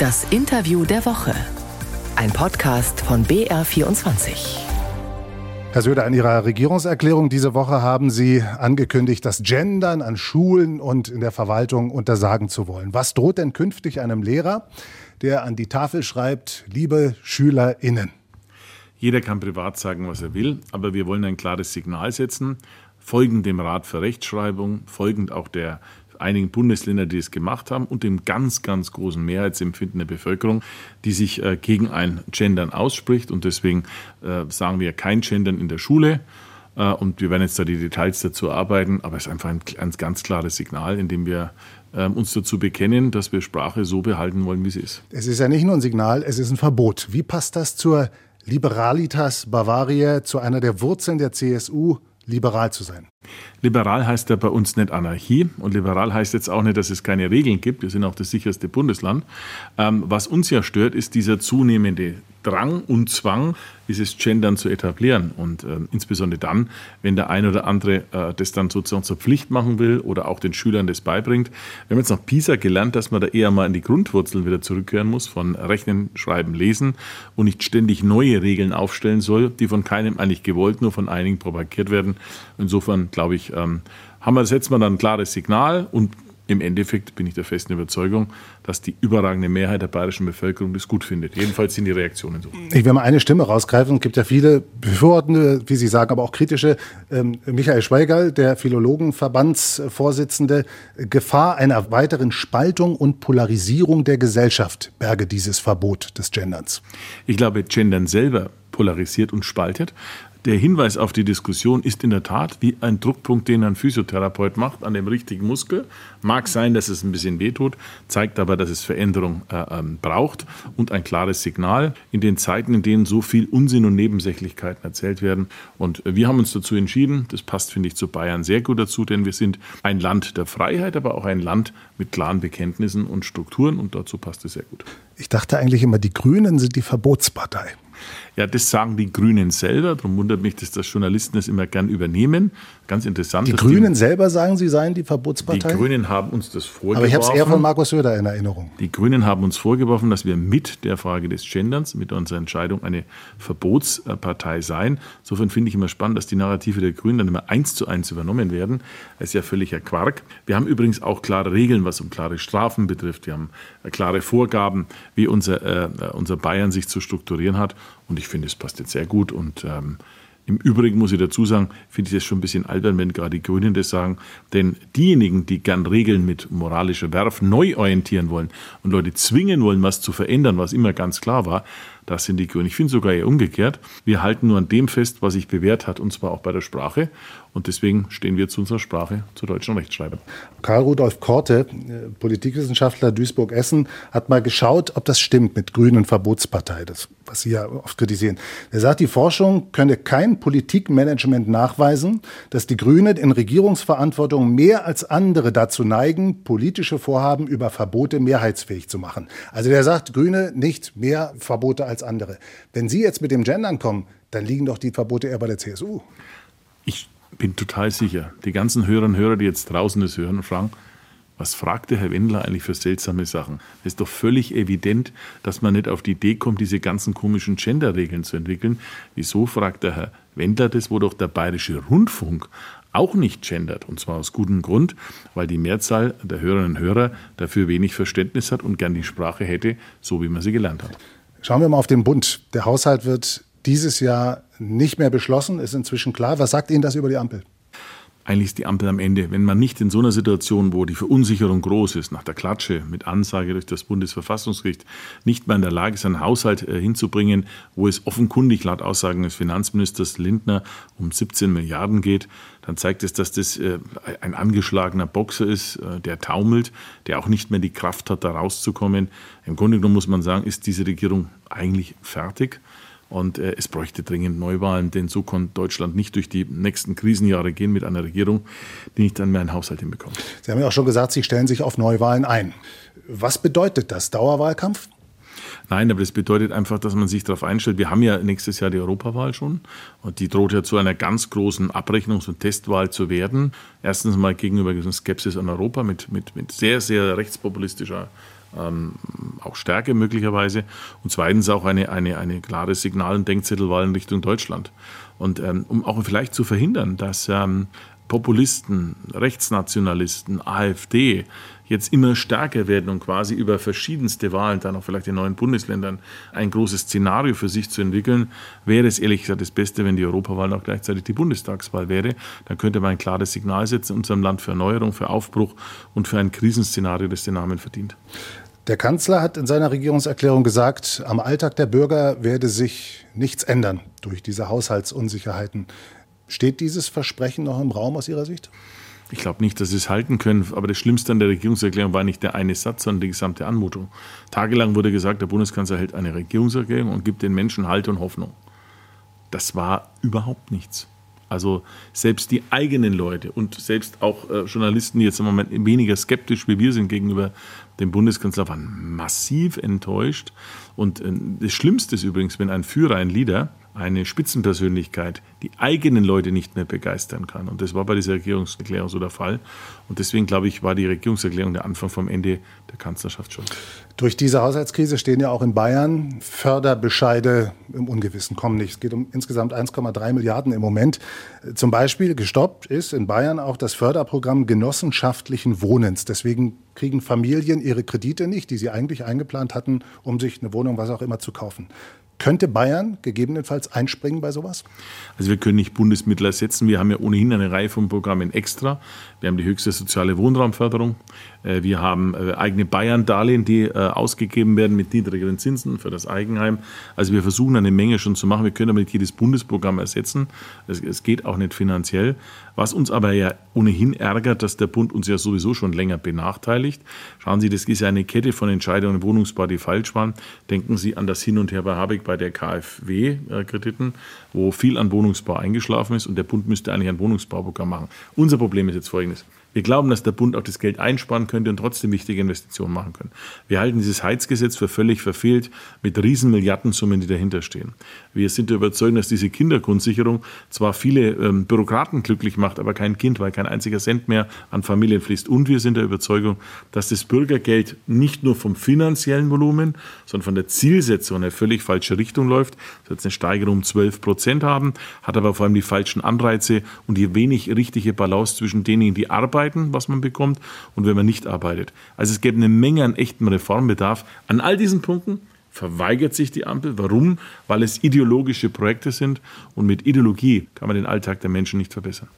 Das Interview der Woche. Ein Podcast von BR24. Herr Söder, in Ihrer Regierungserklärung diese Woche haben Sie angekündigt, das Gendern an Schulen und in der Verwaltung untersagen zu wollen. Was droht denn künftig einem Lehrer, der an die Tafel schreibt, liebe SchülerInnen? Jeder kann privat sagen, was er will, aber wir wollen ein klares Signal setzen, folgend dem Rat für Rechtschreibung, folgend auch der einigen Bundesländer, die es gemacht haben, und dem ganz, ganz großen Mehrheitsempfinden der Bevölkerung, die sich äh, gegen ein Gendern ausspricht. Und deswegen äh, sagen wir kein Gendern in der Schule. Äh, und wir werden jetzt da die Details dazu arbeiten, aber es ist einfach ein, ein ganz klares Signal, in dem wir ähm, uns dazu bekennen, dass wir Sprache so behalten wollen, wie sie ist. Es ist ja nicht nur ein Signal, es ist ein Verbot. Wie passt das zur Liberalitas Bavaria, zu einer der Wurzeln der CSU, liberal zu sein? Liberal heißt ja bei uns nicht Anarchie und liberal heißt jetzt auch nicht, dass es keine Regeln gibt. Wir sind auch das sicherste Bundesland. Ähm, was uns ja stört, ist dieser zunehmende Drang und Zwang, dieses Gendern zu etablieren. Und äh, insbesondere dann, wenn der ein oder andere äh, das dann sozusagen zur Pflicht machen will oder auch den Schülern das beibringt. Wir haben jetzt nach PISA gelernt, dass man da eher mal in die Grundwurzeln wieder zurückkehren muss, von Rechnen, Schreiben, Lesen und nicht ständig neue Regeln aufstellen soll, die von keinem eigentlich gewollt, nur von einigen propagiert werden. Insofern glaube ich, ähm, haben wir, setzen wir dann ein klares Signal und im Endeffekt bin ich der festen Überzeugung, dass die überragende Mehrheit der bayerischen Bevölkerung das gut findet. Jedenfalls sind die Reaktionen so. Ich will mal eine Stimme rausgreifen. Es gibt ja viele befürwortende, wie Sie sagen, aber auch kritische. Ähm, Michael Schweigerl, der Philologenverbandsvorsitzende, Gefahr einer weiteren Spaltung und Polarisierung der Gesellschaft berge dieses Verbot des Genderns. Ich glaube, Gendern selber polarisiert und spaltet der Hinweis auf die Diskussion ist in der Tat wie ein Druckpunkt, den ein Physiotherapeut macht an dem richtigen Muskel. Mag sein, dass es ein bisschen wehtut, zeigt aber, dass es Veränderung äh, ähm, braucht und ein klares Signal in den Zeiten, in denen so viel Unsinn und Nebensächlichkeiten erzählt werden. Und wir haben uns dazu entschieden, das passt, finde ich, zu Bayern sehr gut dazu, denn wir sind ein Land der Freiheit, aber auch ein Land mit klaren Bekenntnissen und Strukturen und dazu passt es sehr gut. Ich dachte eigentlich immer, die Grünen sind die Verbotspartei. Ja, das sagen die Grünen selber. Darum wundert mich, dass das Journalisten das immer gern übernehmen. Ganz interessant. Die Grünen die, selber sagen, sie seien die Verbotspartei? Die Grünen haben uns das vorgeworfen. Aber ich habe es eher von Markus Söder in Erinnerung. Die Grünen haben uns vorgeworfen, dass wir mit der Frage des Genderns, mit unserer Entscheidung eine Verbotspartei seien. Insofern finde ich immer spannend, dass die Narrative der Grünen dann immer eins zu eins übernommen werden. Das ist ja völliger Quark. Wir haben übrigens auch klare Regeln, was um klare Strafen betrifft. Wir haben äh, klare Vorgaben, wie unser, äh, unser Bayern sich zu strukturieren hat. Und ich finde, es passt jetzt sehr gut. Und ähm, im Übrigen muss ich dazu sagen, finde ich das schon ein bisschen albern, wenn gerade die Grünen das sagen. Denn diejenigen, die gern Regeln mit moralischer Werf neu orientieren wollen und Leute zwingen wollen, was zu verändern, was immer ganz klar war, das sind die Grünen. Ich finde sogar eher umgekehrt. Wir halten nur an dem fest, was sich bewährt hat, und zwar auch bei der Sprache. Und deswegen stehen wir zu unserer Sprache, zur deutschen Rechtschreibung. Karl Rudolf Korte, äh, Politikwissenschaftler Duisburg-Essen, hat mal geschaut, ob das stimmt mit Grünen Verbotspartei, das, was Sie ja oft kritisieren. Er sagt, die Forschung könne kein Politikmanagement nachweisen, dass die Grünen in Regierungsverantwortung mehr als andere dazu neigen, politische Vorhaben über Verbote mehrheitsfähig zu machen. Also der sagt, Grüne nicht mehr Verbote als andere. Wenn Sie jetzt mit dem Gendern kommen, dann liegen doch die Verbote eher bei der CSU. Ich bin total sicher, die ganzen Hörerinnen und Hörer, die jetzt draußen das hören, fragen, was fragt der Herr Wendler eigentlich für seltsame Sachen? Es ist doch völlig evident, dass man nicht auf die Idee kommt, diese ganzen komischen Gender-Regeln zu entwickeln. Wieso fragt der Herr Wendler das, wo doch der bayerische Rundfunk auch nicht gendert. Und zwar aus gutem Grund, weil die Mehrzahl der Hörerinnen und Hörer dafür wenig Verständnis hat und gern die Sprache hätte, so wie man sie gelernt hat. Schauen wir mal auf den Bund. Der Haushalt wird dieses Jahr nicht mehr beschlossen, ist inzwischen klar. Was sagt Ihnen das über die Ampel? Eigentlich ist die Ampel am Ende. Wenn man nicht in so einer Situation, wo die Verunsicherung groß ist, nach der Klatsche mit Ansage durch das Bundesverfassungsgericht, nicht mehr in der Lage ist, einen Haushalt äh, hinzubringen, wo es offenkundig laut Aussagen des Finanzministers Lindner um 17 Milliarden geht, dann zeigt es, dass das äh, ein angeschlagener Boxer ist, äh, der taumelt, der auch nicht mehr die Kraft hat, da rauszukommen. Im Grunde genommen muss man sagen, ist diese Regierung eigentlich fertig. Und äh, es bräuchte dringend Neuwahlen, denn so kann Deutschland nicht durch die nächsten Krisenjahre gehen mit einer Regierung, die nicht dann mehr einen Haushalt hinbekommt. Sie haben ja auch schon gesagt, Sie stellen sich auf Neuwahlen ein. Was bedeutet das? Dauerwahlkampf? Nein, aber das bedeutet einfach, dass man sich darauf einstellt. Wir haben ja nächstes Jahr die Europawahl schon und die droht ja zu einer ganz großen Abrechnungs- und Testwahl zu werden. Erstens mal gegenüber Skepsis an Europa mit, mit, mit sehr, sehr rechtspopulistischer ähm, auch Stärke möglicherweise. Und zweitens auch eine, eine, eine klare Signal- und Denkzettelwahl in Richtung Deutschland. Und ähm, um auch vielleicht zu verhindern, dass ähm, Populisten, Rechtsnationalisten, AfD jetzt immer stärker werden und quasi über verschiedenste Wahlen, dann auch vielleicht in neuen Bundesländern, ein großes Szenario für sich zu entwickeln, wäre es ehrlich gesagt das Beste, wenn die Europawahl auch gleichzeitig die Bundestagswahl wäre. Dann könnte man ein klares Signal setzen unserem Land für Erneuerung, für Aufbruch und für ein Krisenszenario, das den Namen verdient. Der Kanzler hat in seiner Regierungserklärung gesagt, am Alltag der Bürger werde sich nichts ändern durch diese Haushaltsunsicherheiten. Steht dieses Versprechen noch im Raum aus Ihrer Sicht? Ich glaube nicht, dass sie es halten können. Aber das Schlimmste an der Regierungserklärung war nicht der eine Satz, sondern die gesamte Anmutung. Tagelang wurde gesagt, der Bundeskanzler hält eine Regierungserklärung und gibt den Menschen Halt und Hoffnung. Das war überhaupt nichts. Also selbst die eigenen Leute und selbst auch äh, Journalisten, die jetzt im Moment weniger skeptisch wie wir sind gegenüber dem Bundeskanzler, waren massiv enttäuscht. Und äh, das Schlimmste ist übrigens, wenn ein Führer, ein Leader, eine Spitzenpersönlichkeit die eigenen Leute nicht mehr begeistern kann. Und das war bei dieser Regierungserklärung so der Fall. Und deswegen, glaube ich, war die Regierungserklärung der Anfang vom Ende der Kanzlerschaft schon. Durch diese Haushaltskrise stehen ja auch in Bayern Förderbescheide im Ungewissen, kommen nicht. Es geht um insgesamt 1,3 Milliarden im Moment. Zum Beispiel gestoppt ist in Bayern auch das Förderprogramm genossenschaftlichen Wohnens. Deswegen kriegen Familien ihre Kredite nicht, die sie eigentlich eingeplant hatten, um sich eine Wohnung, was auch immer, zu kaufen. Könnte Bayern gegebenenfalls einspringen bei sowas? Also wir können nicht Bundesmittel ersetzen. Wir haben ja ohnehin eine Reihe von Programmen extra. Wir haben die höchste soziale Wohnraumförderung. Äh, wir haben äh, eigene Bayern-Darlehen, die äh, ausgegeben werden mit niedrigeren Zinsen für das Eigenheim. Also wir versuchen eine Menge schon zu machen. Wir können aber nicht jedes Bundesprogramm ersetzen. Es geht auch nicht finanziell. Was uns aber ja ohnehin ärgert, dass der Bund uns ja sowieso schon länger benachteiligt. Schauen Sie, das ist ja eine Kette von Entscheidungen im Wohnungsbau, die falsch waren. Denken Sie an das Hin und Her bei Habeck bei der KfW-Krediten, wo viel an Wohnungsbau eingeschlafen ist und der Bund müsste eigentlich ein Wohnungsbauprogramm machen. Unser Problem ist jetzt folgendes. Wir glauben, dass der Bund auch das Geld einsparen könnte und trotzdem wichtige Investitionen machen können. Wir halten dieses Heizgesetz für völlig verfehlt mit riesen Milliardensummen, die dahinter stehen. Wir sind der Überzeugung, dass diese Kindergrundsicherung zwar viele ähm, Bürokraten glücklich macht, aber kein Kind, weil kein einziger Cent mehr an Familien fließt. Und wir sind der Überzeugung, dass das Bürgergeld nicht nur vom finanziellen Volumen, sondern von der Zielsetzung in eine völlig falsche Richtung läuft. Es wird eine Steigerung um 12 Prozent haben, hat aber vor allem die falschen Anreize und die wenig richtige Balance zwischen denen, die arbeiten, was man bekommt, und wenn man nicht arbeitet. Also es gäbe eine Menge an echtem Reformbedarf. An all diesen Punkten verweigert sich die Ampel. Warum? Weil es ideologische Projekte sind und mit Ideologie kann man den Alltag der Menschen nicht verbessern.